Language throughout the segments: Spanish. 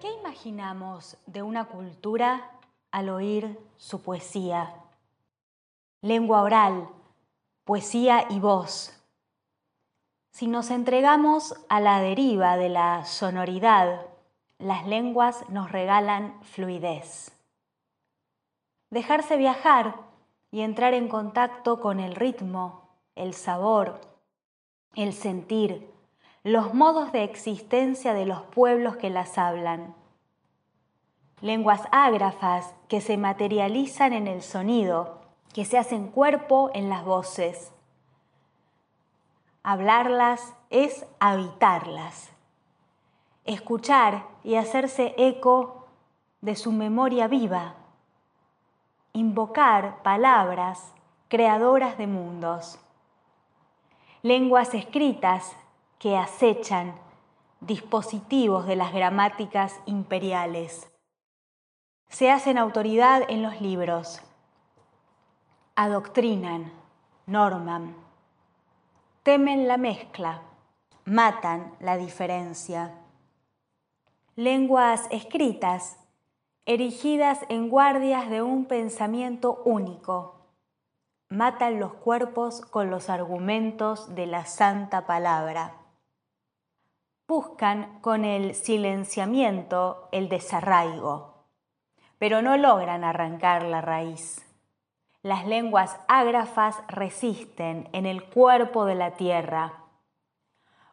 ¿Qué imaginamos de una cultura al oír su poesía? Lengua oral, poesía y voz. Si nos entregamos a la deriva de la sonoridad, las lenguas nos regalan fluidez. Dejarse viajar y entrar en contacto con el ritmo, el sabor, el sentir, los modos de existencia de los pueblos que las hablan. Lenguas ágrafas que se materializan en el sonido, que se hacen cuerpo en las voces. Hablarlas es habitarlas. Escuchar y hacerse eco de su memoria viva. Invocar palabras creadoras de mundos. Lenguas escritas que acechan dispositivos de las gramáticas imperiales. Se hacen autoridad en los libros, adoctrinan, norman, temen la mezcla, matan la diferencia. Lenguas escritas, erigidas en guardias de un pensamiento único, matan los cuerpos con los argumentos de la santa palabra. Buscan con el silenciamiento el desarraigo, pero no logran arrancar la raíz. Las lenguas ágrafas resisten en el cuerpo de la tierra.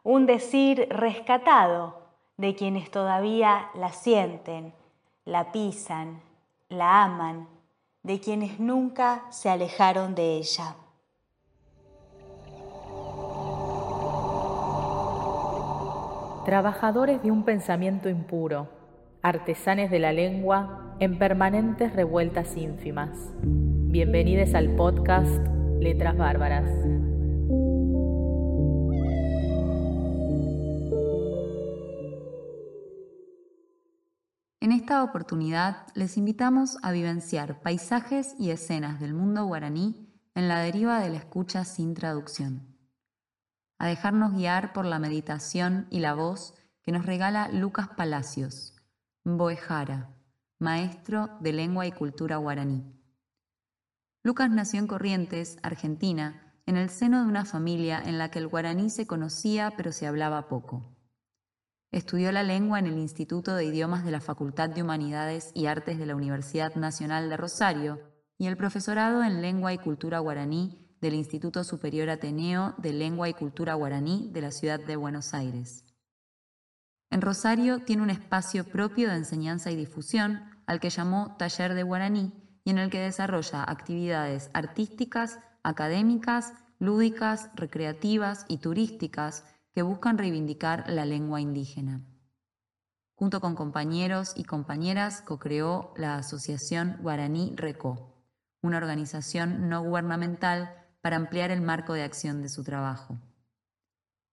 Un decir rescatado de quienes todavía la sienten, la pisan, la aman, de quienes nunca se alejaron de ella. Trabajadores de un pensamiento impuro, artesanes de la lengua en permanentes revueltas ínfimas. Bienvenidos al podcast Letras Bárbaras. Esta oportunidad les invitamos a vivenciar paisajes y escenas del mundo guaraní en la deriva de la escucha sin traducción a dejarnos guiar por la meditación y la voz que nos regala Lucas Palacios, Boejara, maestro de lengua y cultura guaraní. Lucas nació en Corrientes, Argentina, en el seno de una familia en la que el guaraní se conocía pero se hablaba poco. Estudió la lengua en el Instituto de Idiomas de la Facultad de Humanidades y Artes de la Universidad Nacional de Rosario y el profesorado en Lengua y Cultura Guaraní del Instituto Superior Ateneo de Lengua y Cultura Guaraní de la ciudad de Buenos Aires. En Rosario tiene un espacio propio de enseñanza y difusión al que llamó Taller de Guaraní y en el que desarrolla actividades artísticas, académicas, lúdicas, recreativas y turísticas que buscan reivindicar la lengua indígena. Junto con compañeros y compañeras co-creó la Asociación Guaraní Reco, una organización no gubernamental para ampliar el marco de acción de su trabajo.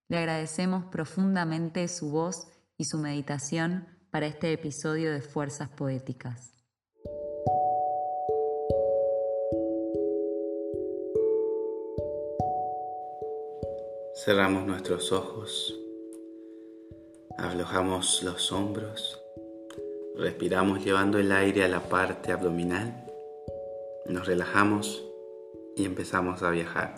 Le agradecemos profundamente su voz y su meditación para este episodio de Fuerzas Poéticas. Cerramos nuestros ojos, aflojamos los hombros, respiramos llevando el aire a la parte abdominal, nos relajamos y empezamos a viajar.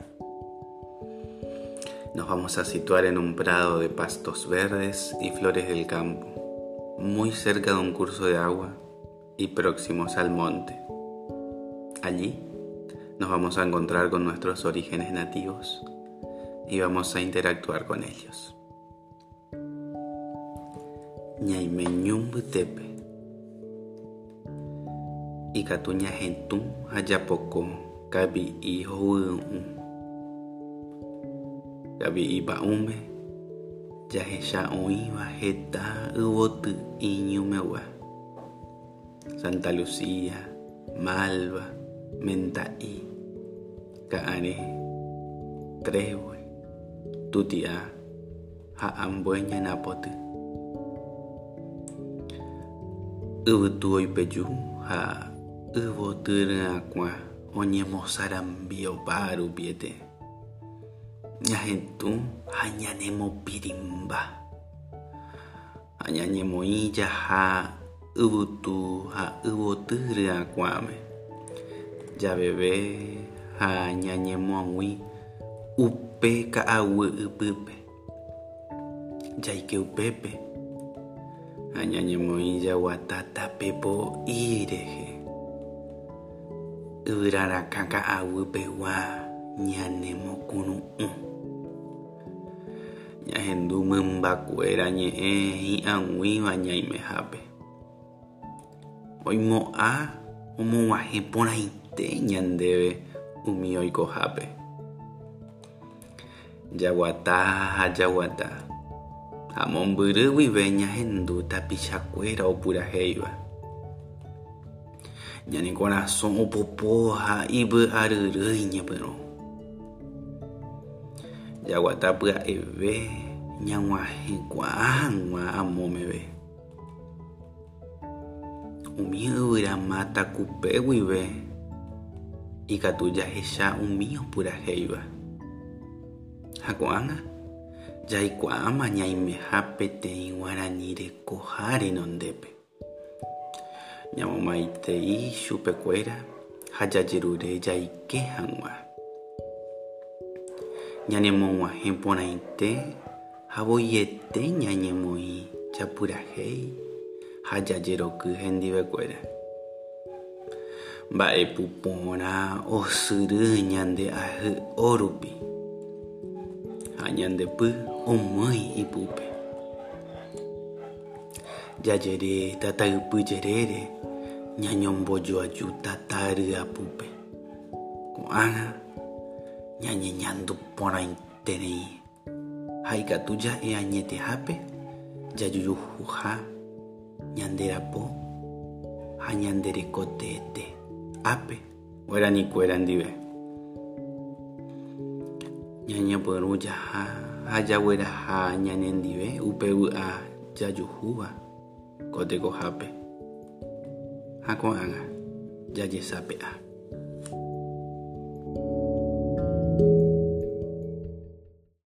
Nos vamos a situar en un prado de pastos verdes y flores del campo, muy cerca de un curso de agua y próximos al monte. Allí nos vamos a encontrar con nuestros orígenes nativos y vamos a interactuar con ellos. Tepe. Y Catuña Gentum Hayapoco kabi i hou kabi i ba'ume jahe sha'oiva heta yvoty iñumeguä Santa Lucía, Malva, Mentaí, Trehue, Tuti'a ha ambue ñanapoty yvytu oipeju ha yvotyry'akua oñemosarambiopa rupiete ñahetũ ha ñanemopirimba ha ñañemoĩ jaha yvytu ha yvotyryakuãme javeve ha ñañemoag̃ui upe ka'aguy ipype jaike upépe ha ñañemoĩ jaguata tapepo'i rehe yvyrarakã ka'aguýpegua ñanemokuru'ũ ñahendu mymbakuéra ñe'ẽ hi'ag̃uíva ñaimehápe oimo'a omog̃uahẽ porãite ñandéve umi oikohápe jaguata ha jaguata ha mombyry guive ñahendu tapichakuéra opurahéiva ñane korasõ opopo ha ivy'aryrýi ñepyrõ jaguata pya'eve ñag̃uahẽkuaa hag̃ua amómeve umi yvyrama takupe guive ikatu jahecha umi opurahéiva jaku'ág̃a jaikuaáma ñaimehápe teĩ Guaranireko ha renondépe ñamomaitei chupekuéra ha jajerure jaike hag̃ua ñanemog̃uahẽ porãite ha voiete ñañemoĩ japyrahéi ha jajeroky hendivekuéra mba'epuporã osyry ñande ahy'o rupi panjang depe omai ibu pe. Ja jadi tata ibu jadi nyanyom bojo aju tata re apu pe. Ku ana nyanyi nyandu pona inteni. Hai katuja e eh, anyete hape ja juju huha nyandera po hanyandere kote. Ape, guarani guarandi ve. Eh. Ñañepyrũ jaha ha jagueraha ñanendive upe vy'a jajuhúva ko tekohápe ha ko'ág̃a jajesape'a